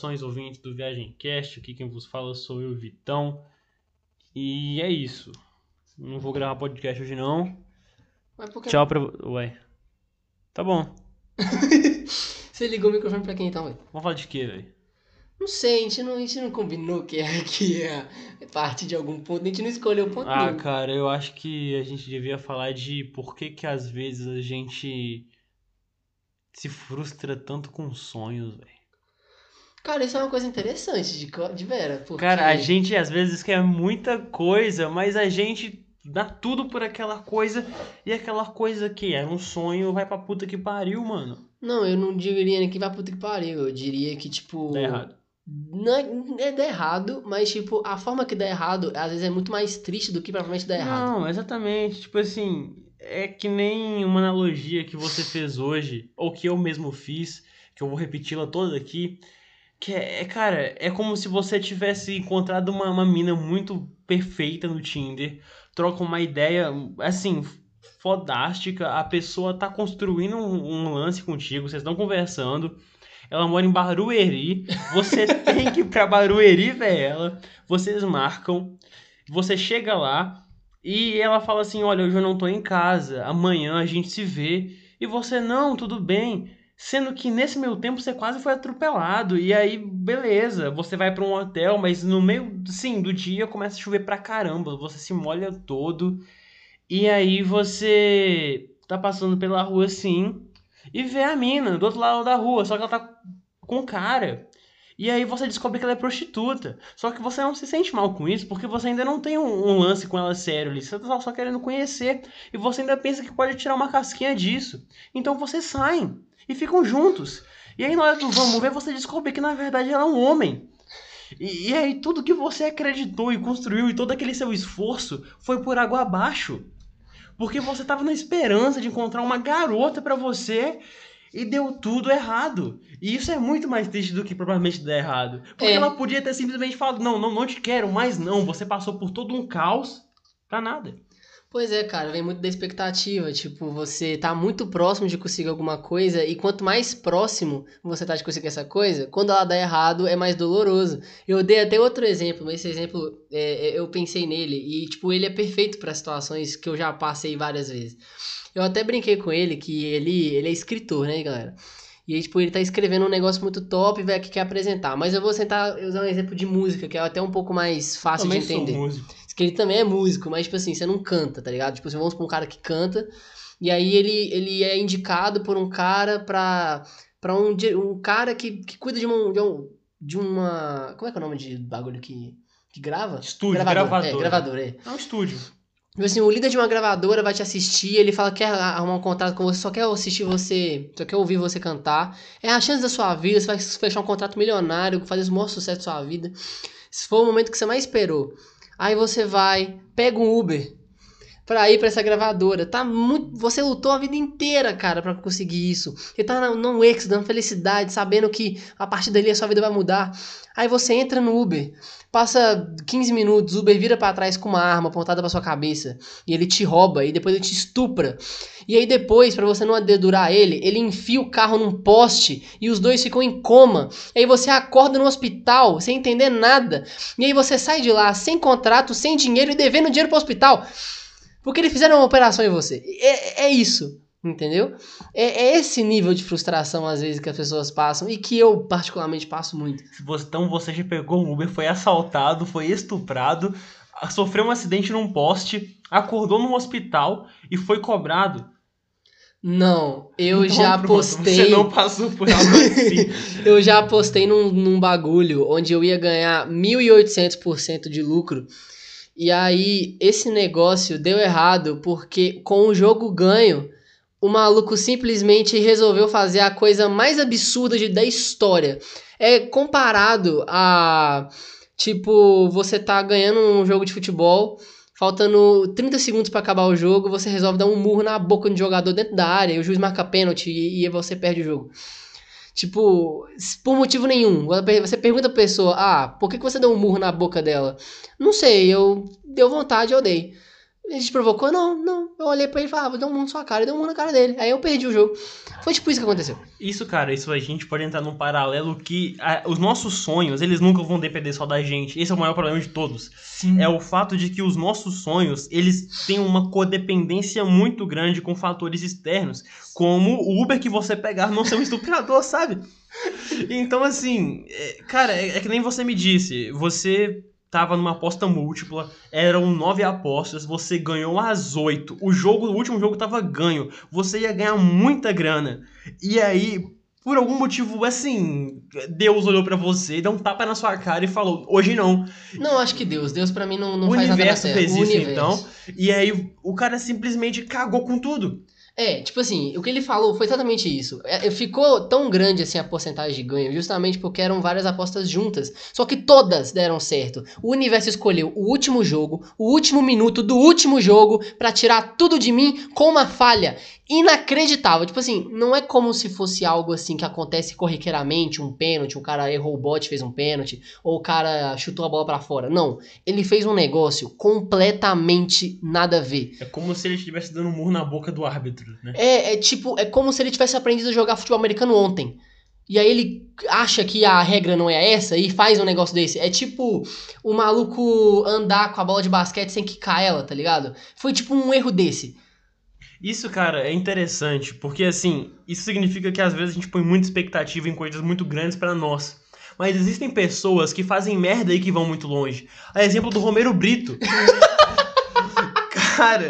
Saudações ouvintes do Viagem Cast, aqui quem vos fala sou eu, Vitão. E é isso. Não vou gravar podcast hoje não. Mas por que... Tchau pra. Ué. Tá bom. Você ligou o microfone pra quem então, velho? Vamos falar de quê, velho? Não sei, a gente não, a gente não combinou que é, que é parte de algum ponto, a gente não escolheu o ponto Ah, nenhum. cara, eu acho que a gente devia falar de por que que às vezes a gente se frustra tanto com sonhos, velho. Cara, isso é uma coisa interessante, de, de vera. Porque... Cara, a gente às vezes quer muita coisa, mas a gente dá tudo por aquela coisa e aquela coisa que era um sonho vai pra puta que pariu, mano. Não, eu não diria nem que vai puta que pariu. Eu diria que, tipo. Dá errado. Não é, é dar errado, mas, tipo, a forma que dá errado, às vezes é muito mais triste do que provavelmente dar errado. Não, exatamente. Tipo assim, é que nem uma analogia que você fez hoje, ou que eu mesmo fiz, que eu vou repeti-la toda aqui. Que é, é, cara, é como se você tivesse encontrado uma, uma mina muito perfeita no Tinder, troca uma ideia, assim, fodástica, a pessoa tá construindo um, um lance contigo, vocês estão conversando, ela mora em Barueri, você tem que ir pra Barueri ver ela, vocês marcam, você chega lá e ela fala assim: Olha, hoje eu não tô em casa, amanhã a gente se vê, e você, não, tudo bem. Sendo que nesse meio tempo você quase foi atropelado. E aí, beleza, você vai pra um hotel, mas no meio, sim, do dia começa a chover pra caramba. Você se molha todo. E aí você tá passando pela rua assim e vê a mina do outro lado da rua, só que ela tá com cara. E aí você descobre que ela é prostituta. Só que você não se sente mal com isso, porque você ainda não tem um, um lance com ela sério ali. Você tá só querendo conhecer. E você ainda pensa que pode tirar uma casquinha disso. Então vocês saem e ficam juntos. E aí na hora do vamos ver, você descobre que na verdade ela é um homem. E, e aí tudo que você acreditou e construiu e todo aquele seu esforço foi por água abaixo. Porque você tava na esperança de encontrar uma garota pra você e deu tudo errado. E isso é muito mais triste do que provavelmente dar errado. Porque É. ela podia ter simplesmente falado: não, não, não te quero mais, não. Você passou por todo um caos pra nada. Pois é, cara, vem muito da expectativa. Tipo, você tá muito próximo de conseguir alguma coisa, e quanto mais próximo você tá de conseguir essa coisa, quando ela dá errado, é mais doloroso. Eu dei até outro exemplo, mas esse exemplo é, é, eu pensei nele, e, tipo, ele é perfeito para situações que eu já passei várias vezes. Eu até brinquei com ele que ele, ele é escritor, né, galera? E aí, tipo, ele tá escrevendo um negócio muito top, velho, que quer apresentar. Mas eu vou tentar usar um exemplo de música, que é até um pouco mais fácil Também de sou entender. músico. Que ele também é músico, mas, tipo assim, você não canta, tá ligado? Tipo assim, vamos pra um cara que canta, e aí ele, ele é indicado por um cara pra, pra um, um cara que, que cuida de, um, de, um, de uma... Como é que é o nome de bagulho que, que grava? Estúdio, gravador. gravadora. É, gravador, é. É um estúdio. Tipo assim, o líder de uma gravadora vai te assistir, ele fala que quer arrumar um contrato com você, só quer assistir você, só quer ouvir você cantar. É a chance da sua vida, você vai fechar um contrato milionário, fazer o maior sucesso da sua vida. Se for o momento que você mais esperou. Aí você vai, pega um Uber pra ir pra essa gravadora. Tá muito, você lutou a vida inteira, cara, pra conseguir isso. Você tá no, no êxito, na felicidade, sabendo que a partir dali a sua vida vai mudar. Aí você entra no Uber, passa 15 minutos, o Uber vira pra trás com uma arma apontada pra sua cabeça e ele te rouba e depois ele te estupra. E aí depois, pra você não dedurar ele, ele enfia o carro num poste e os dois ficam em coma. E aí você acorda no hospital sem entender nada. E aí você sai de lá sem contrato, sem dinheiro e devendo dinheiro pro hospital. Porque eles fizeram uma operação em você. É, é isso. Entendeu? É, é esse nível de frustração, às vezes, que as pessoas passam e que eu, particularmente, passo muito. Se você- Então você já pegou um Uber, foi assaltado, foi estuprado, sofreu um acidente num poste, acordou num hospital e foi cobrado. Não, eu Então, já pronto, postei. Você não passou por algo assim. Eu já apostei num, num bagulho onde eu ia ganhar 1.800% de lucro. E aí, esse negócio deu errado porque com o jogo ganho, o maluco simplesmente resolveu fazer a coisa mais absurda de, da história. É comparado a, tipo, você tá ganhando um jogo de futebol, faltando 30 segundos pra acabar o jogo, você resolve dar um murro na boca um jogador dentro da área, e o juiz marca pênalti e, e você perde o jogo. Tipo, por motivo nenhum. Você pergunta pra pessoa, ah, por que que você deu um murro na boca dela? Não sei, eu deu vontade, eu dei. A gente provocou? Não, não. Eu olhei pra ele e falei, ah, vou dar um mundo na sua cara. Eu dei um mundo na cara dele. Aí eu perdi o jogo. Foi tipo isso que aconteceu. Isso, cara, isso a gente pode entrar num paralelo que a- os nossos sonhos, eles nunca vão depender só da gente. Esse é o maior problema de todos. Sim. É o fato de que os nossos sonhos, eles têm uma codependência muito grande com fatores externos, como o Uber que você pegar não ser um estuprador, sabe? Então, assim, é, cara, é, é que nem você me disse, você tava numa aposta múltipla, eram nove apostas, você ganhou as oito, o jogo, o último jogo tava ganho, você ia ganhar muita grana, e aí... Por algum motivo, assim, Deus olhou pra você, deu um tapa na sua cara e falou: Hoje não. Não, acho que Deus. Deus pra mim não, não o faz nada na universo fez O isso, então. E aí o cara simplesmente cagou com tudo. É, tipo assim, o que ele falou foi exatamente isso. É, ficou tão grande assim a porcentagem de ganho, justamente porque eram várias apostas juntas. Só que todas deram certo. O universo escolheu o último jogo, o último minuto do último jogo, pra tirar tudo de mim com uma falha inacreditável. Tipo assim, não é como se fosse algo assim que acontece corriqueiramente, um pênalti, o cara errou o bote, fez um pênalti, ou o cara chutou a bola pra fora. Não, ele fez um negócio completamente nada a ver. É como se ele estivesse dando um murro na boca do árbitro, né? É, é tipo, é como se ele tivesse aprendido a jogar futebol americano ontem. E aí ele acha que a regra não é essa e faz um negócio desse. É tipo o maluco andar com a bola de basquete sem quicar ela, tá ligado? Foi tipo um erro desse. Isso, cara, é interessante, porque assim, isso significa que às vezes a gente põe muita expectativa em coisas muito grandes pra nós. Mas existem pessoas que fazem merda e que vão muito longe. A exemplo do Romero Brito. cara,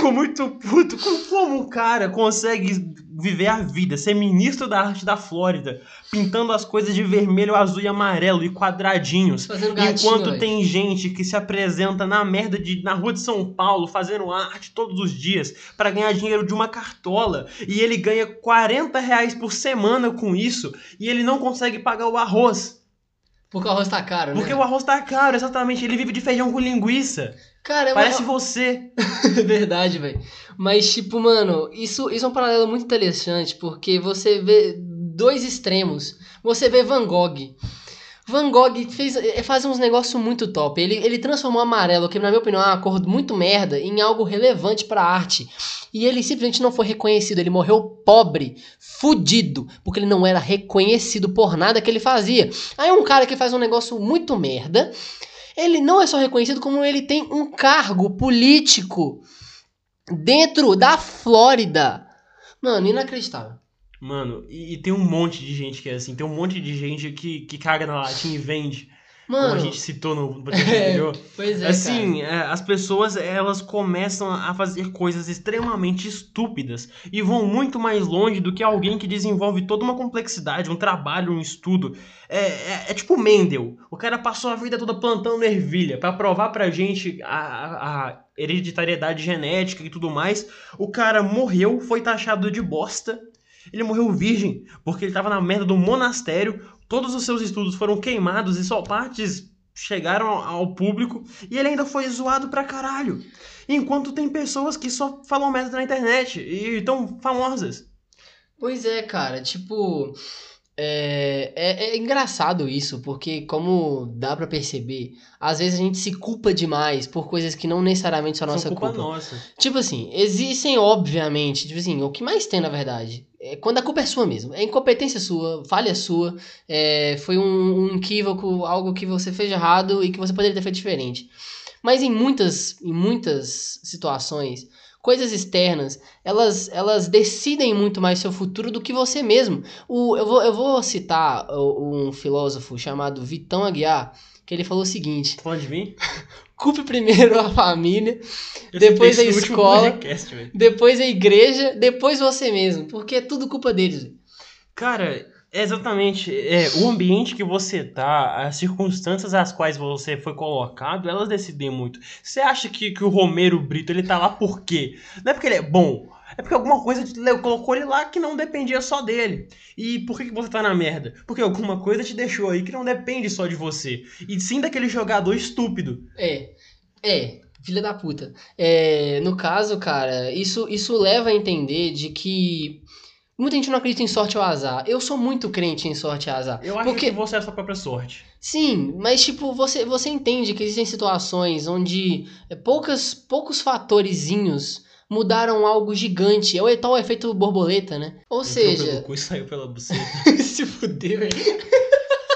fico muito puto com como o cara consegue viver a vida, ser ministro da arte da Flórida, pintando as coisas de vermelho, azul e amarelo e quadradinhos. Fazendo Enquanto tem gente que se apresenta na merda de na rua de São Paulo fazendo arte todos os dias pra ganhar dinheiro de uma cartola e ele ganha 40 reais por semana com isso e ele não consegue pagar o arroz. Porque o arroz tá caro, Porque né? o arroz tá caro, exatamente. Ele vive de feijão com linguiça. Cara, é Parece uma... você. verdade, velho. Mas, tipo, mano, isso, isso é um paralelo muito interessante, porque você vê dois extremos. Você vê Van Gogh. Van Gogh fez, eh, faz uns negócios muito top. Ele, ele transformou amarelo, que na minha opinião é uma cor muito merda, em algo relevante pra arte. E ele simplesmente não foi reconhecido. Ele morreu pobre, fudido, porque ele não era reconhecido por nada que ele fazia. Aí um cara que faz um negócio muito merda, ele não é só reconhecido, como ele tem um cargo político dentro da Flórida. Mano, inacreditável. Mano, e, e tem um monte de gente que é assim. Tem um monte de gente que, que caga na latinha e vende. Como Mano, a gente citou no podcast anterior. pois é, Assim, é, as pessoas elas começam a fazer coisas extremamente estúpidas e vão muito mais longe do que alguém que desenvolve toda uma complexidade, um trabalho, um estudo. É, é- é tipo Mendel. O cara passou a vida toda plantando ervilha pra provar pra gente a, a- a hereditariedade genética e tudo mais. O cara morreu, foi taxado de bosta. Ele morreu virgem porque ele tava na merda do monastério. Todos os seus estudos foram queimados e só partes chegaram ao público e ele ainda foi zoado pra caralho. Enquanto tem pessoas que só falam merda na internet e estão famosas. Pois é, cara, tipo. É, é, é engraçado isso, porque como dá pra perceber, às vezes a gente se culpa demais por coisas que não necessariamente são nossa São culpa, culpa. nossa. Tipo assim, existem, obviamente, tipo assim, o que mais tem, na verdade, é quando a culpa é sua mesmo. É incompetência sua, falha sua, é, foi um, um equívoco, algo que você fez errado e que você poderia ter feito diferente. Mas em muitas, em muitas situações, coisas externas, elas, elas decidem muito mais seu futuro do que você mesmo. O, eu, vou, eu vou citar um filósofo chamado Vitão Aguiar, que ele falou o seguinte: Tá falando de mim? culpe primeiro a família, Eu Depois a escola. podcast, depois a igreja, depois você mesmo, porque é tudo culpa deles. Cara, exatamente. É, o ambiente que você tá, as circunstâncias às quais você foi colocado, elas decidem muito. Você acha que, que o Romero Brito ele tá lá por quê? Não é porque ele é bom. É porque alguma coisa te colocou ele lá que não dependia só dele. E por que, que você tá na merda? Porque alguma coisa te deixou aí que não depende só de você. E sim daquele jogador estúpido. É, é, filha da puta. É, no caso, cara, isso, isso leva a entender de que Muita gente não acredita em sorte ou azar. Eu sou muito crente em sorte e azar. Eu acho porque... que você é a sua própria sorte. Sim, mas tipo, você, você entende que existem situações onde é, poucas, poucos fatorezinhos mudaram algo gigante. É o tal efeito borboleta, né? Ou Entrou seja. pelo cu e saiu pela buceta. Se fudeu, velho.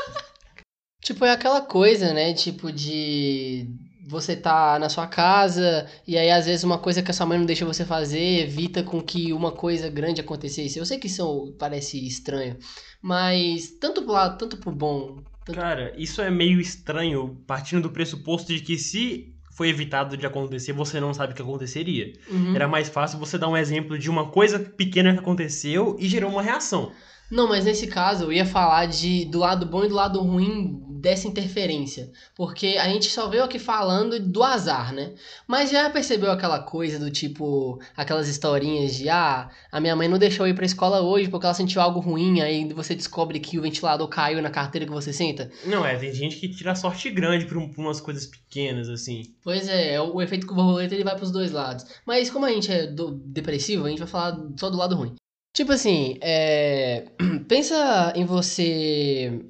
tipo, é aquela coisa, né? Tipo, de. Você tá na sua casa e aí às vezes uma coisa que a sua mãe não deixa você fazer evita com que uma coisa grande acontecesse. Eu sei que isso parece estranho, mas tanto pro lado, tanto pro bom. Tanto... Cara, isso é meio estranho, partindo do pressuposto de que se foi evitado de acontecer, você não sabe o que aconteceria. Uhum. Era mais fácil você dar um exemplo de uma coisa pequena que aconteceu e gerou uma reação. Não, mas nesse caso eu ia falar de do lado bom e do lado ruim dessa interferência. Porque a gente só veio aqui falando do azar, né? Mas já percebeu aquela coisa do tipo, aquelas historinhas de ah, a minha mãe não deixou eu ir pra escola hoje porque ela sentiu algo ruim, aí você descobre que o ventilador caiu na carteira que você senta. Não, é, tem gente que tira sorte grande por, um- por umas coisas pequenas, assim. Pois é, o efeito borboleta ele vai pros dois lados. Mas como a gente é do- depressivo, a gente vai falar só do lado ruim. Tipo assim, é... pensa em você.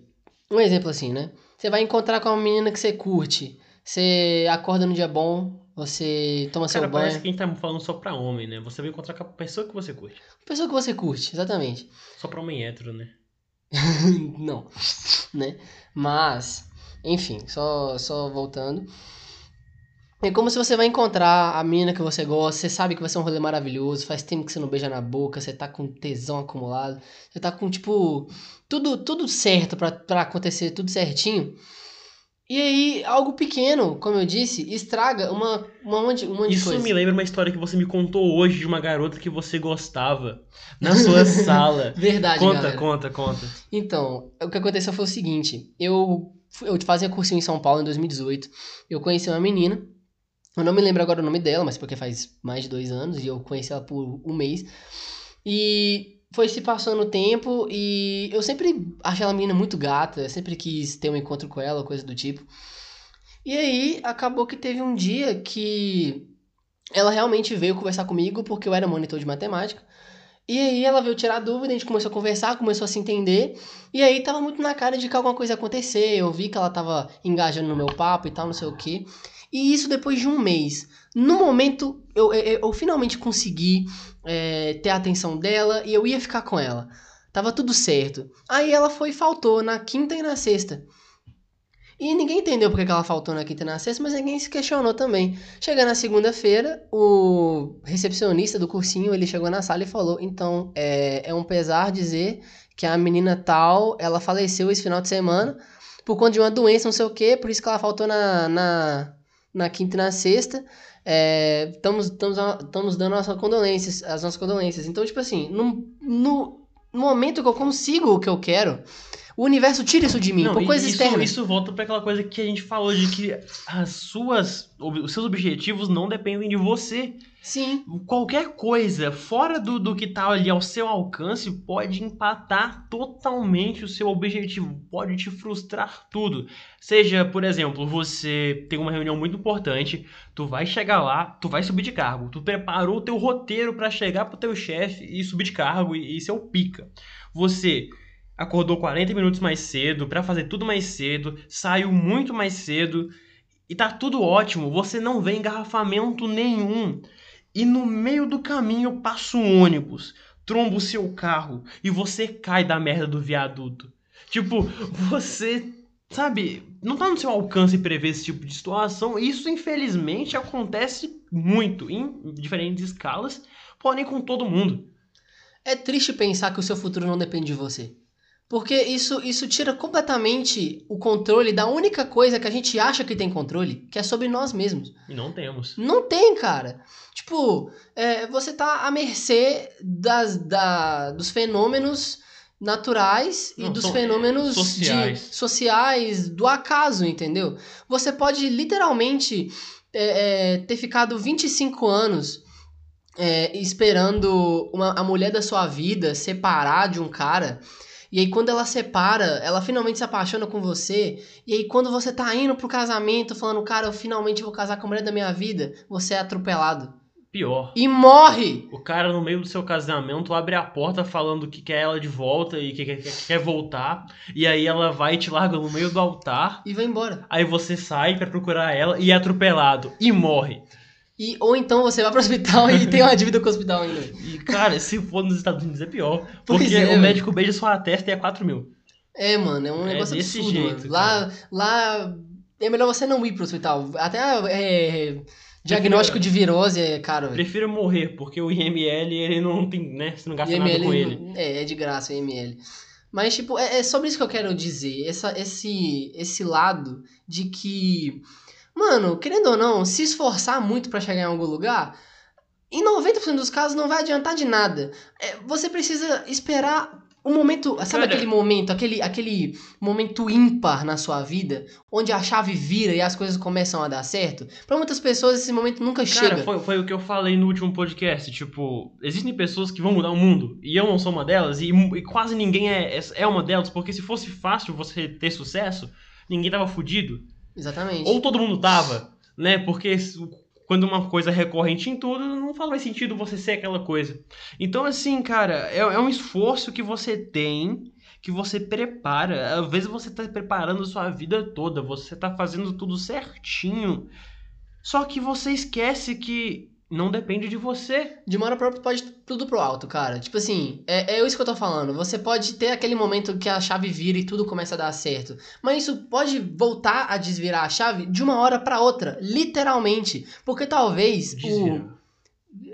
Um exemplo assim, né? Você vai encontrar com uma menina que você curte. Você acorda no dia bom, você toma Cara, seu parece banho. que a gente tá falando só pra homem, né? Você vai encontrar com a pessoa que você curte. Pessoa que você curte, exatamente. Só pra homem hétero, né? Não, né? Mas, enfim, só, só voltando. É como se você vai encontrar a mina que você gosta, você sabe que vai ser um rolê maravilhoso, faz tempo que você não beija na boca, você tá com tesão acumulado, você tá com, tipo, tudo, tudo certo pra, pra acontecer, tudo certinho. E aí, algo pequeno, como eu disse, estraga uma, uma, monte, um monte de Isso coisa. me lembra uma história que você me contou hoje de uma garota que você gostava na sua sala. Verdade, Conta, galera. conta, conta. Então, o que aconteceu foi o seguinte: eu, eu fazia cursinho em São Paulo em 2018. Eu conheci uma menina. Eu não me lembro agora o nome dela, mas porque faz mais de dois anos e eu conheci ela por um mês. E foi se passando o tempo e eu sempre achei ela menina muito gata, eu sempre quis ter um encontro com ela, coisa do tipo. E aí acabou que teve um dia que ela realmente veio conversar comigo porque eu era monitor de matemática. E aí ela veio tirar dúvida, a gente começou a conversar, começou a se entender. E aí tava muito na cara de que alguma coisa ia acontecer. Eu vi que ela tava engajando no meu papo e tal, não sei o quê. E isso depois de um mês. No momento, eu, eu, eu finalmente consegui é, ter a atenção dela e eu ia ficar com ela. Tava tudo certo. Aí ela foi e faltou na quinta e na sexta. E ninguém entendeu porque que ela faltou na quinta e na sexta, mas ninguém se questionou também. Chega na segunda-feira, o recepcionista do cursinho, ele chegou na sala e falou, então, é, é um pesar dizer que a menina tal, ela faleceu esse final de semana por conta de uma doença, não sei o quê, por isso que ela faltou na, na, na quinta e na sexta. É, estamos, estamos dando nossas condolências, as nossas condolências. Então, tipo assim, no, no momento que eu consigo o que eu quero, o universo tira isso de mim, Não, por coisas isso, externas. isso volta pra aquela coisa que a gente falou de que as suas, os seus objetivos não dependem de você. Sim, Qualquer coisa fora do, do que tá ali ao seu alcance pode empatar totalmente o seu objetivo, pode te frustrar tudo. Seja, por exemplo, você tem uma reunião muito importante, tu vai chegar lá, tu vai subir de cargo, tu preparou o teu roteiro pra chegar pro teu chefe e subir de cargo e, e ser o pica. Você acordou 40 minutos mais cedo pra fazer tudo mais cedo, saiu muito mais cedo e tá tudo ótimo, você não vê engarrafamento nenhum. E no meio do caminho passa um ônibus, tromba o seu carro e você cai da merda do viaduto. Tipo, você, sabe, não tá no seu alcance prever esse tipo de situação. Isso, infelizmente, acontece muito em diferentes escalas, porém com todo mundo. é triste pensar que o seu futuro não depende de você. Porque isso, isso tira completamente o controle da única coisa que a gente acha que tem controle, que é sobre nós mesmos. E não temos. Não tem, cara. Tipo, é, você tá à mercê das, da, dos fenômenos naturais e Não, dos é, fenômenos sociais. de- sociais do acaso, entendeu? Você pode literalmente é, é, ter ficado 25 anos é, esperando uma, a mulher da sua vida separar de um cara. E aí, quando ela separa, ela finalmente se apaixona com você. E aí, quando você tá indo pro casamento, falando, cara, eu finalmente vou casar com a mulher da minha vida, você é atropelado. Pior. E morre! O cara, no meio do seu casamento, abre a porta falando que quer ela de volta e que quer, que quer voltar. E aí ela vai e te larga no meio do altar. E vai embora. Aí você sai pra procurar ela e é atropelado. E morre. E, ou então você vai pro hospital e tem uma dívida com o hospital ainda. E, cara, se for nos Estados Unidos é pior. Porque é, o médico beija sua testa e é 4 mil. É, mano, é um É negócio desse absurdo, jeito. Lá, lá é melhor você não ir pro hospital. Até é, diagnóstico de virose é caro. Prefiro morrer, porque o IML, ele não tem, né? Você não gasta nada IML com ele. É, é de graça o IML. Mas, tipo, é, é sobre isso que eu quero dizer. Essa, esse, esse lado de que, mano, querendo ou não, se esforçar muito pra chegar em algum lugar, em 90% dos casos não vai adiantar de nada. É, você precisa esperar o momento. Sabe Cara- aquele momento, aquele, aquele momento ímpar na sua vida, onde a chave vira e as coisas começam a dar certo? Pra muitas pessoas esse momento nunca Cara, chega. foi, foi o que eu falei no último podcast. Tipo, existem pessoas que vão mudar o mundo. E eu não sou uma delas. E, e quase ninguém é, é, é uma delas. Porque se fosse fácil você ter sucesso, ninguém tava fudido. Exatamente. Ou todo mundo tava, né? Porque quando uma coisa é recorrente em tudo, não faz mais sentido você ser aquela coisa. Então, assim, cara, é, é um esforço que você tem, que você prepara. Às vezes você tá preparando a sua vida toda, você tá fazendo tudo certinho. Só que você esquece que não depende de você. De uma hora pra outra pode tudo pro alto, cara. Tipo assim, é, é isso que eu tô falando. Você pode ter aquele momento que a chave vira e tudo começa a dar certo. Mas isso pode voltar a desvirar a chave de uma hora pra outra. Literalmente. Porque talvez o. Desvira.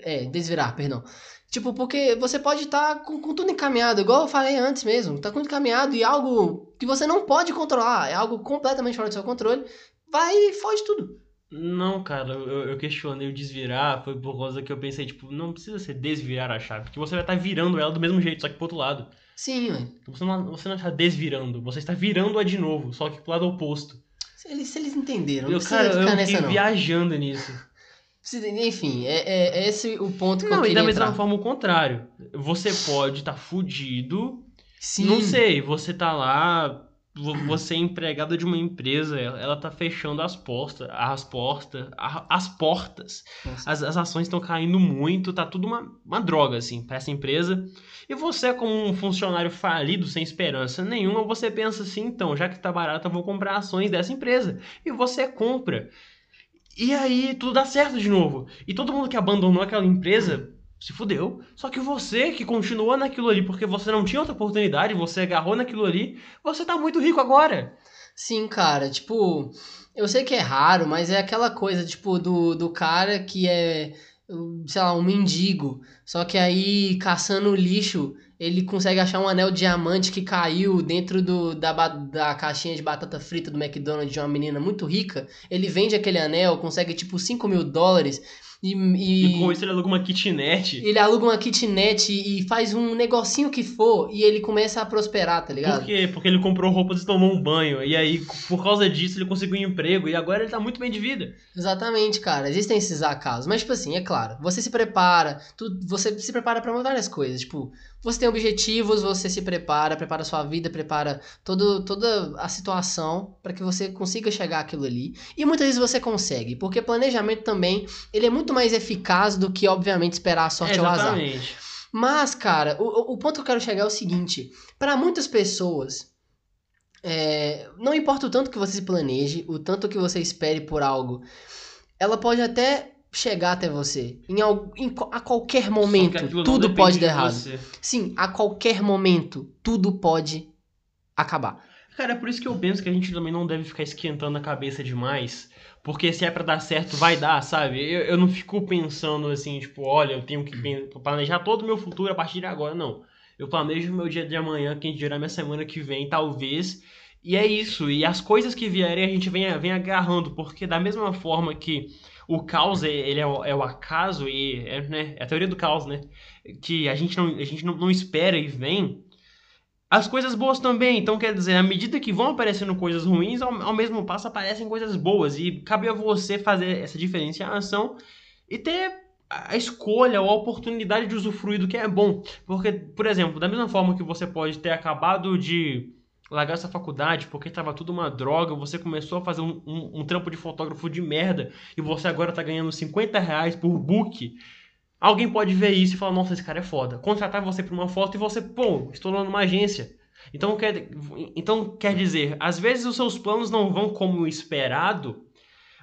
É, desvirar, perdão. Tipo, porque você pode estar com, com tudo encaminhado, igual eu falei antes mesmo. Tá com tudo encaminhado e algo que você não pode controlar, é algo completamente fora do seu controle, vai e foge tudo. Não, cara, eu, eu questionei o desvirar, foi por causa que eu pensei, tipo, não precisa ser desvirar a chave, porque você vai estar virando ela do mesmo jeito, só que pro outro lado. Sim, ué. Então você não, você não está desvirando, você está virando-a de novo, só que pro lado oposto. Se eles, se eles entenderam, não Eu, precisa cara, eu ficar fiquei nessa não. viajando nisso. Enfim, é, é- é esse o ponto que eu Não, e queria da mesma entrar. forma o contrário. Você pode estar fudido, Sim, não sei, você tá lá, você é empregado de uma empresa, ela tá fechando as portas, as portas, as portas. As, as ações estão caindo muito, tá tudo uma, uma droga, assim, pra essa empresa. E você, como um funcionário falido, sem esperança nenhuma, você pensa assim, então, já que tá barato, eu vou comprar ações dessa empresa. E você compra. E aí tudo dá certo de novo. E todo mundo que abandonou aquela empresa se fudeu. Só que você que continuou naquilo ali porque você não tinha outra oportunidade, você agarrou naquilo ali, você tá muito rico agora. Sim, cara, tipo, eu sei que é raro, mas é aquela coisa, tipo, do, do cara que é, sei lá, um mendigo. Só que aí, caçando lixo, ele consegue achar um anel diamante que caiu dentro do, da, da caixinha de batata frita do McDonald's de uma menina muito rica. Ele vende aquele anel, consegue, tipo, 5 mil dólares. E, E, com isso ele aluga uma kitnet. ele aluga uma kitnet e faz um negocinho que for e ele começa a prosperar, tá ligado? Por quê? Porque ele comprou roupas e tomou um banho. E aí, por causa disso, ele conseguiu um emprego. E agora ele tá muito bem de vida. Exatamente, cara. Existem esses acasos. Mas, tipo assim, é claro, você se prepara, tu, você se prepara pra várias coisas. Tipo, você tem objetivos, você se prepara, prepara sua vida, prepara todo, toda a situação pra que você consiga chegar àquilo ali. E muitas vezes você consegue, porque planejamento também, ele é muito mais eficaz do que, obviamente, esperar a sorte é, ao azar. Mas, cara, o, o- o ponto que eu quero chegar é o seguinte: para muitas pessoas, é, não importa o tanto que você se planeje, o tanto que você espere por algo, ela pode até chegar até você em, al- em a qualquer momento. Tudo pode de dar errado. Sim, a qualquer momento, tudo pode acabar. Cara, é por isso que eu penso que a gente também não deve ficar esquentando a cabeça demais. Porque se é pra dar certo, vai dar, sabe? Eu, eu não fico pensando assim, tipo, olha, eu tenho que planejar todo o meu futuro a partir de agora, não. Eu planejo o meu dia de amanhã, quem dirá minha semana que vem, talvez. E é isso. E as coisas que vierem a gente vem, vem agarrando. Porque da mesma forma que o caos, é- ele é o, é o acaso, e é, né, é a teoria do caos, né? Que a gente não, a gente não, não espera e vem. As coisas boas também, então quer dizer, à medida que vão aparecendo coisas ruins, ao, ao mesmo passo aparecem coisas boas. E cabe a você fazer essa diferenciação e ter a escolha ou a oportunidade de usufruir do que é bom. Porque, por exemplo, da mesma forma que você pode ter acabado de largar essa faculdade porque tava tudo uma droga, você começou a fazer um, um, um trampo de fotógrafo de merda e você agora tá ganhando 50 reais por book, alguém pode ver isso e falar, nossa, esse cara é foda. Contratar você pra uma foto e você, pô, estou numa agência. Então quer, então quer dizer, às vezes os seus planos não vão como esperado,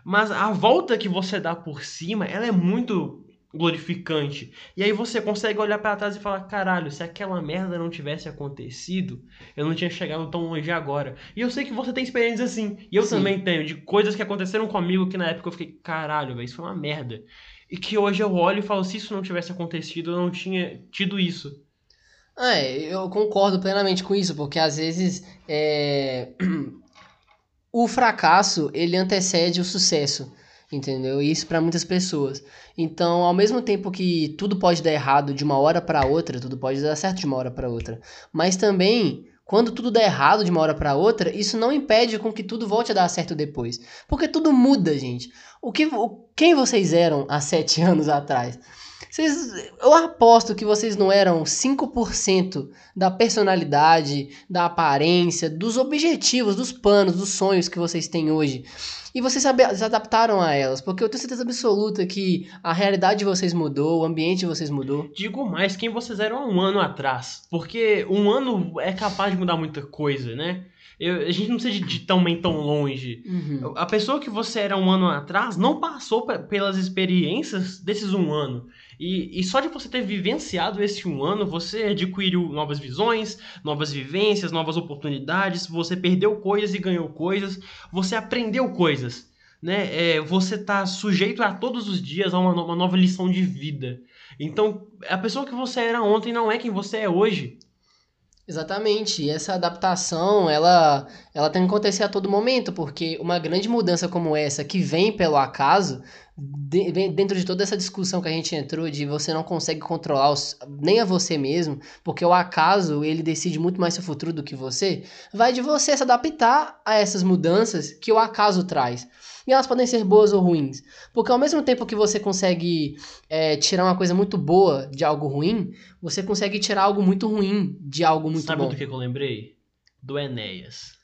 mas a volta que você dá por cima, ela é muito glorificante. E aí você consegue olhar para trás e falar: caralho, se aquela merda não tivesse acontecido, eu não tinha chegado tão longe agora. E eu sei que você tem experiências assim. E eu Sim. também tenho, de coisas que aconteceram comigo que na época eu fiquei: caralho, velho, isso foi uma merda. E que hoje eu olho e falo: se isso não tivesse acontecido, eu não tinha tido isso. É, eu concordo plenamente com isso, porque às vezes é... o fracasso ele antecede o sucesso entendeu? Isso para muitas pessoas. Então, ao mesmo tempo que tudo pode dar errado de uma hora para outra, tudo pode dar certo de uma hora para outra, mas também quando tudo dá errado de uma hora para outra, isso não impede com que tudo volte a dar certo depois, porque tudo muda, gente. O que, o, quem vocês eram há sete anos atrás? Vocês, eu aposto que vocês não eram 5% da personalidade, da aparência, dos objetivos, dos planos, dos sonhos que vocês têm hoje. E vocês se adaptaram a elas, porque eu tenho certeza absoluta que a realidade de vocês mudou, o ambiente de vocês mudou. Digo mais, quem vocês eram há um ano atrás. Porque um ano é capaz de mudar muita coisa, né? Eu, a gente não precisa de, de também tão longe. Uhum. A pessoa que você era um ano atrás não passou pelas experiências desses um ano. E, e só de você ter vivenciado esse um ano, você adquiriu novas visões, novas vivências, novas oportunidades, você perdeu coisas e ganhou coisas, você aprendeu coisas. Né? É, você está sujeito a todos os dias a uma, uma nova lição de vida. Então, a pessoa que você era ontem não é quem você é hoje. Exatamente. Essa adaptação, ela, ela tem que acontecer a todo momento, porque uma grande mudança como essa, que vem pelo acaso, de, dentro de toda essa discussão que a gente entrou de você não consegue controlar os, nem a você mesmo, porque o acaso, ele decide muito mais seu futuro do que você, vai de você se adaptar a essas mudanças que o acaso traz. E elas podem ser boas ou ruins. Porque ao mesmo tempo que você consegue é, tirar uma coisa muito boa de algo ruim, você consegue tirar algo muito ruim de algo muito Sabe bom. Sabe do que eu lembrei? Do Enéas.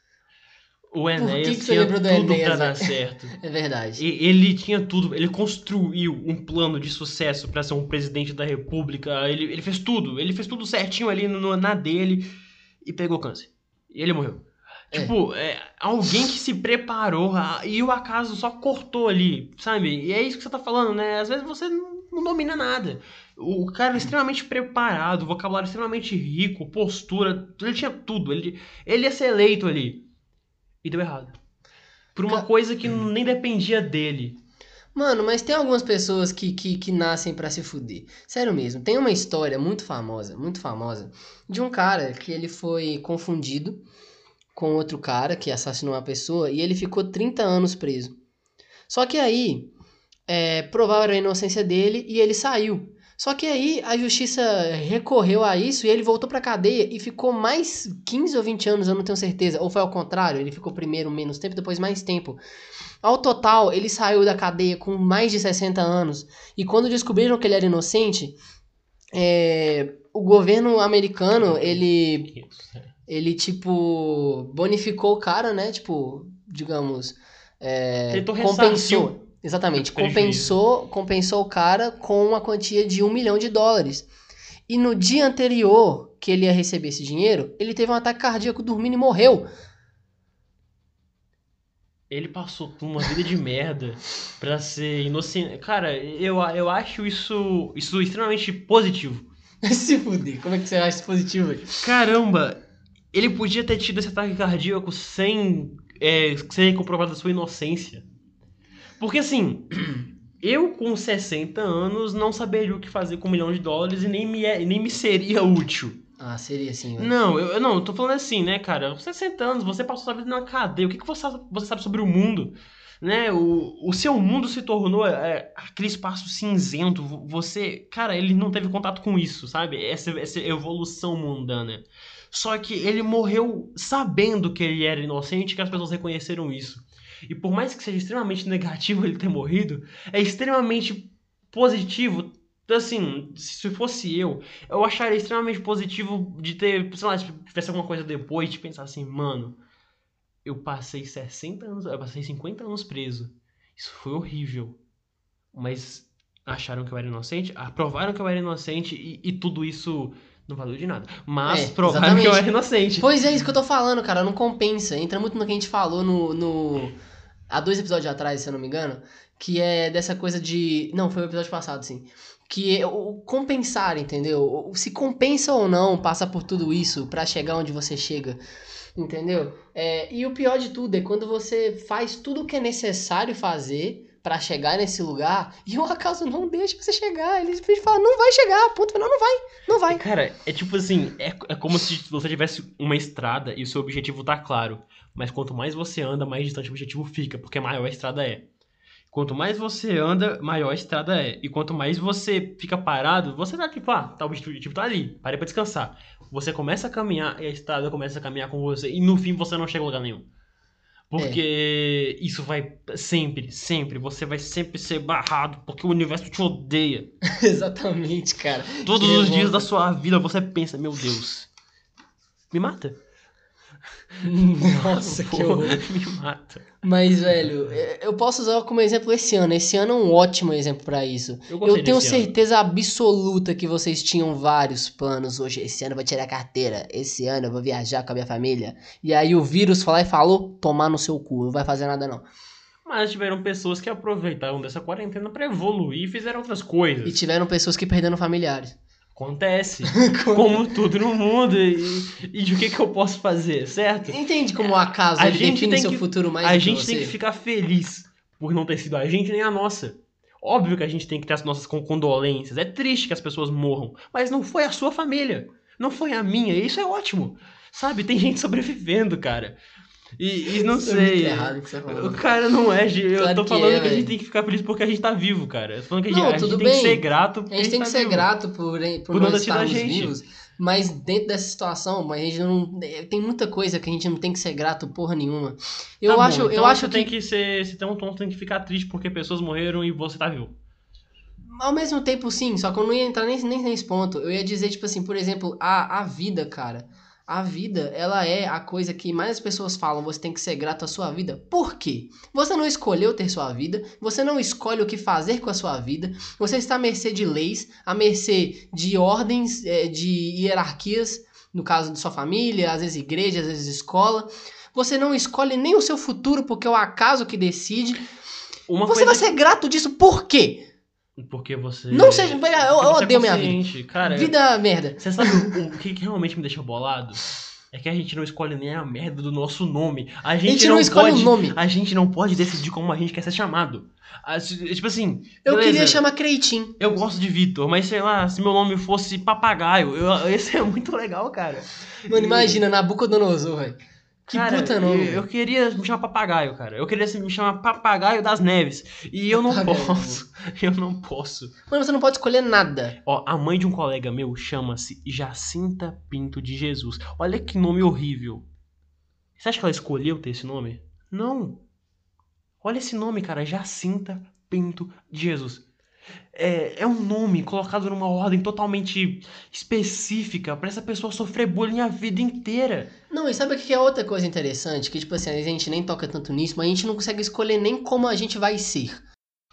O Enéas que que tinha tudo Enéas, pra dar certo. é verdade. E, ele tinha tudo. Ele construiu um plano de sucesso para ser um presidente da república. Ele, ele fez tudo. Ele fez tudo certinho ali no, na dele e pegou câncer. E ele morreu. É. Tipo, é, alguém que se preparou e o acaso só cortou ali, sabe? E é isso que você tá falando, né? Às vezes você não, não domina nada. O cara é extremamente preparado, vocabulário extremamente rico, postura, ele tinha tudo. Ele, ele ia ser eleito ali. E deu errado. Por uma Ca... coisa que nem dependia dele. Mano, mas tem algumas pessoas que, que, que nascem para se fuder. Sério mesmo. Tem uma história muito famosa, muito famosa, de um cara que ele foi confundido com outro cara que assassinou uma pessoa e ele ficou 30 anos preso. Só que aí, é, provaram a inocência dele e ele saiu. Só que aí a justiça recorreu a isso e ele voltou pra cadeia e ficou mais 15 ou 20 anos, eu não tenho certeza. Ou foi ao contrário, ele ficou primeiro menos tempo, depois mais tempo. Ao total, ele saiu da cadeia com mais de 60 anos. E quando descobriram que ele era inocente, é, o governo americano, ele ele, tipo, bonificou o cara, né? Tipo, digamos. É, compensou. Exatamente, compensou, compensou o cara com uma quantia de um milhão de dólares. E no dia anterior que ele ia receber esse dinheiro, ele teve um ataque cardíaco dormindo e morreu. Ele passou por uma vida de merda pra ser inocente. Cara, eu, eu acho isso, isso extremamente positivo. Se fuder, como é que você acha isso positivo? Caramba, ele podia ter tido esse ataque cardíaco sem é, ser comprovada a sua inocência. Porque assim, eu com 60 anos não saberia o que fazer com um milhão de dólares e nem me, é, nem me seria útil. Ah, seria sim. Não, eu, não, eu tô falando assim, né, cara? 60 anos, você passou sua vida na cadeia. O que, que você, você sabe sobre o mundo? Né? O, o seu mundo se tornou é, aquele espaço cinzento. Você, cara, ele não teve contato com isso, sabe? Essa, essa evolução mundana. Só que ele morreu sabendo que ele era inocente, que as pessoas reconheceram isso. E por mais que seja extremamente negativo ele ter morrido, é extremamente positivo assim, se fosse eu, eu acharia extremamente positivo de ter, sei lá, se tivesse alguma coisa depois, de pensar assim, mano, eu passei 60 anos, eu passei 50 anos preso. Isso foi horrível. Mas acharam que eu era inocente, aprovaram que eu era inocente e, e tudo isso não valeu de nada. Mas É, provaram exatamente. que eu era inocente. Pois é, isso que eu tô falando, cara, não compensa. Entra muito no que a gente falou no, no. Há dois episódios atrás, se eu não me engano, que é dessa coisa de. Não, foi o episódio passado, sim. Que é o compensar, entendeu? Se compensa ou não passar por tudo isso pra chegar onde você chega. Entendeu? É, e o pior de tudo é quando você faz tudo o que é necessário fazer pra chegar nesse lugar e o acaso não deixa você chegar. Ele simplesmente fala, não vai chegar, ponto final, não vai, não vai. Cara, é tipo assim, é, é como se você tivesse uma estrada e o seu objetivo tá claro. Mas quanto mais você anda, mais distante o objetivo fica, porque maior a estrada é. Quanto mais você anda, maior a estrada é. E quanto mais você fica parado, você tá tipo, ah, tá, o objetivo tá ali, parei pra descansar. Você começa a caminhar e a estrada começa a caminhar com você. E no fim você não chega a lugar nenhum. Porque isso vai sempre, sempre, você vai sempre ser barrado, porque o universo te odeia. Exatamente, cara. Todos Que os dias revolta. da sua vida você pensa, meu Deus, me mata. Nossa, Pô, que horror. Me mata. Mas, velho, é, eu posso usar como exemplo esse ano. Esse ano é um ótimo exemplo pra isso. Eu Eu tenho desse ano. certeza absoluta que vocês tinham vários planos hoje. Esse ano eu vou tirar a carteira. Esse ano eu vou viajar com a minha família. E aí o vírus falou e falou: tomar no seu cu, não vai fazer nada não. Mas tiveram pessoas que aproveitaram dessa quarentena pra evoluir e fizeram outras coisas. E tiveram pessoas que perderam familiares. Acontece. como tudo no mundo. E, e de o que, que eu posso fazer, certo? Entende como o acaso A gente define tem seu que- futuro mais a gente tem que ficar feliz por não ter sido a gente nem a nossa. Óbvio que a gente tem que ter as nossas con- condolências. É triste que as pessoas morram. Mas não foi a sua família. Não foi a minha. E isso é ótimo. Sabe? Tem gente sobrevivendo, cara. E, e não Isso é sei. errado o que você tá. O cara não é. Eu Claro tô que falando é, que a gente tem que ficar feliz porque a gente tá vivo, cara. Eu tô falando que a gente, Não, a gente tem que ser grato porque A gente tem que tá ser vivo. grato por, por, Por nós a estarmos gente. vivos, mas dentro dessa situação, a gente não tem muita coisa que a gente não tem que ser grato porra nenhuma. Eu Tá bom, acho, eu então acho você que tem que ser. Se tem um tom, tem que ficar triste porque pessoas morreram e você tá vivo. ao mesmo tempo sim, só que eu não ia entrar nem, nem nesse ponto. Eu ia dizer tipo assim, por exemplo, a, a vida, cara. A vida, ela é a coisa que mais as pessoas falam, você tem que ser grato à sua vida. Por quê? Você não escolheu ter sua vida, você não escolhe o que fazer com a sua vida, você está à mercê de leis, à mercê de ordens, eh, de hierarquias, no caso de sua família, às vezes igreja, às vezes escola. Você não escolhe nem o seu futuro porque é o acaso que decide. Uma Você vai ser grato disso por quê? Porque você. Não seja- eu- eu é odeio minha vida. Cara, Vida merda. você sabe o, o que, que realmente me deixa bolado? É que a gente não escolhe nem a merda do nosso nome. A gente, A gente não, escolhe pode, o nome. A gente não pode decidir como a gente quer ser chamado. Ah, Tipo assim. Eu beleza, queria chamar Creitinho. Eu gosto de Vitor, mas sei lá, se meu nome fosse Papagaio, eu, esse é muito legal, cara. Mano, imagina, Nabucodonosor, velho. Que Cara, puta nome. Eu, eu queria me chamar Papagaio, cara. Eu queria me chamar Papagaio das Neves. E eu não Papagaio. posso. Eu não posso. Mano, você não pode escolher nada. Ó, a mãe de um colega meu chama-se Jacinta Pinto de Jesus. Olha que nome horrível. Você acha que ela escolheu ter esse nome? Não. Olha esse nome, cara. Jacinta Pinto de Jesus. É, é um nome colocado numa ordem totalmente específica pra essa pessoa sofrer bullying a vida inteira. Não, e sabe o que é outra coisa interessante? Que, tipo assim, a gente nem toca tanto nisso, mas a gente não consegue escolher nem como a gente vai ser.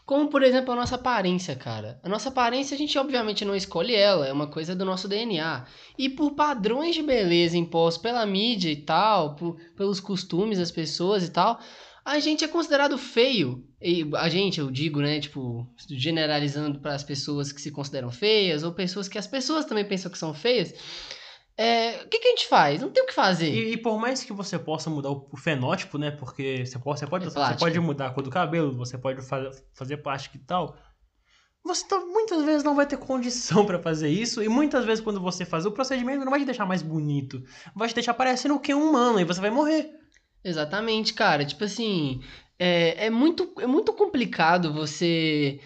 Como, por exemplo, a nossa aparência, cara. A nossa aparência, a gente obviamente não escolhe ela, é uma coisa do nosso DNA. E por padrões de beleza impostos pela mídia e tal, por- pelos costumes das pessoas e tal, a gente é considerado feio. E a gente, eu digo, né, tipo, generalizando para as pessoas que se consideram feias, ou pessoas que as pessoas também pensam que são feias. É, o que, que a gente faz? Não tem o que fazer. E, e por mais que você possa mudar o, o fenótipo, né? Porque você pode, você, pode, É você pode mudar a cor do cabelo, você pode fa- fazer plástica e tal. Você tá- muitas vezes não vai ter condição pra fazer isso. E muitas vezes, quando você fazer o procedimento, não vai te deixar mais bonito. Vai te deixar parecendo o que? Um humano. E você vai morrer. Exatamente, cara. Tipo assim, é, é, muito, é muito complicado você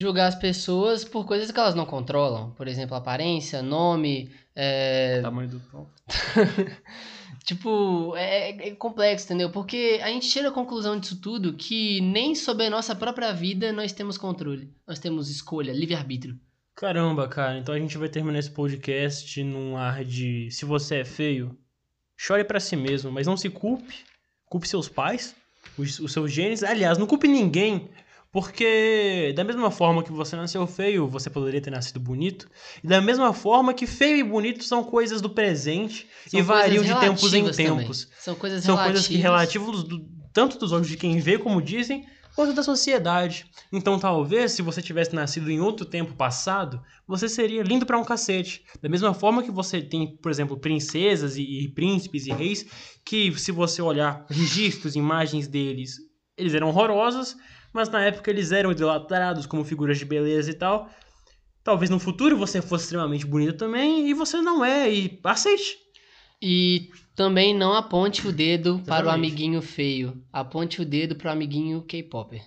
julgar as pessoas por coisas que elas não controlam. Por exemplo, aparência, nome. é, Tamanho do pão. Tipo, é, é complexo, entendeu? Porque a gente tira a conclusão disso tudo que nem sobre a nossa própria vida nós temos controle. Nós temos escolha, livre-arbítrio. Caramba, cara, então a gente vai terminar esse podcast num ar de se você é feio, chore pra si mesmo, mas não se culpe. Culpe seus pais, os, os seus genes. Aliás, não culpe ninguém, porque da mesma forma que você nasceu feio, você poderia ter nascido bonito. E da mesma forma que feio e bonito são coisas do presente São e variam de tempos em relativas também. tempos. São coisas São relativas. coisas que relativos do- tanto dos olhos de quem vê, como dizem, quanto da sociedade. Então, talvez, se você tivesse nascido em outro tempo passado, você seria lindo pra um cacete. Da mesma forma que você tem, por exemplo, princesas e, e príncipes e reis, que se você olhar registros, imagens deles, eles eram horrorosos, mas na época eles eram idolatrados como figuras de beleza e tal. Talvez no futuro você fosse extremamente bonito também, e você não é, e aceite. E também não aponte o dedo para o Exatamente. amiguinho feio. Aponte o dedo para o amiguinho K-Popper.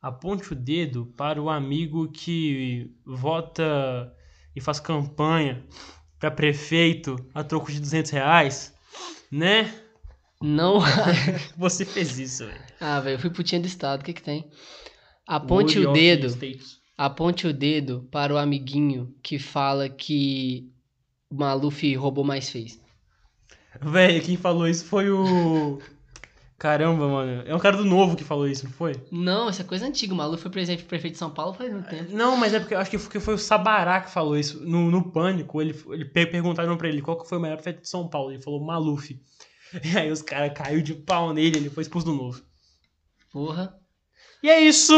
Aponte o dedo para o amigo que vota e faz campanha para prefeito a troco de 200 reais, né? Não. Você fez isso, velho. ah, velho, eu fui putinha do estado. O que que tem? Aponte o of dedo. Aponte o dedo para o amiguinho que fala que o Maluf roubou mais fez. Velho, quem falou isso foi o. Caramba, mano. É um cara do novo que falou isso, não foi? Não, essa é coisa antiga. O Maluf foi prefeito prefeito de São Paulo faz muito tempo. Não, mas é porque eu acho que foi, foi o Sabará que falou isso. No, no Pânico, ele, ele per- perguntaram pra ele qual que foi o melhor prefeito de São Paulo. Ele falou Maluf. E aí os caras caiu de pau nele, ele foi expulso do novo. Porra. E é isso!